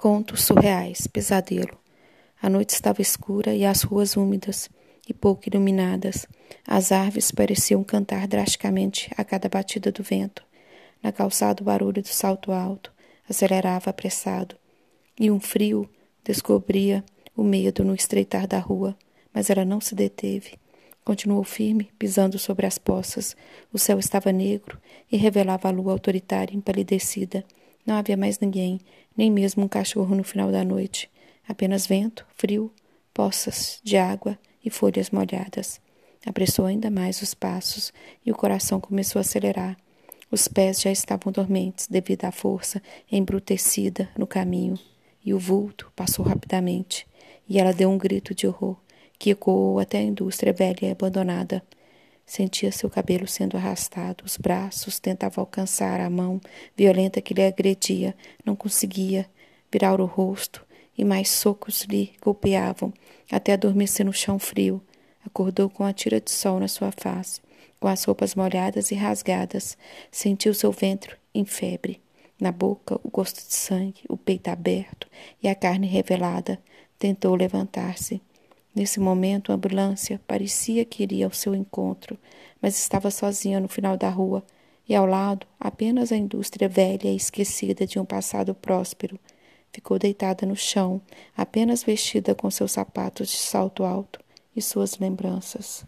Contos surreais, pesadelo. A noite estava escura e as ruas úmidas e pouco iluminadas. As árvores pareciam cantar drasticamente a cada batida do vento. Na calçada, o barulho do salto alto acelerava apressado. E um frio descobria o medo no estreitar da rua, mas ela não se deteve. Continuou firme, pisando sobre as poças. O céu estava negro e revelava a lua autoritária empalidecida. Não havia mais ninguém, nem mesmo um cachorro no final da noite. Apenas vento, frio, poças de água e folhas molhadas. Apressou ainda mais os passos e o coração começou a acelerar. Os pés já estavam dormentes devido à força embrutecida no caminho, e o vulto passou rapidamente, e ela deu um grito de horror que ecoou até a indústria velha e abandonada. Sentia seu cabelo sendo arrastado, os braços tentavam alcançar a mão violenta que lhe agredia, não conseguia virar o rosto, e mais socos lhe golpeavam, até adormecer no chão frio. Acordou com a tira de sol na sua face, com as roupas molhadas e rasgadas. Sentiu seu ventre em febre. Na boca, o gosto de sangue, o peito aberto e a carne revelada. Tentou levantar-se. Nesse momento, a ambulância parecia que iria ao seu encontro, mas estava sozinha no final da rua e ao lado apenas a indústria velha e esquecida de um passado próspero. Ficou deitada no chão, apenas vestida com seus sapatos de salto alto e suas lembranças.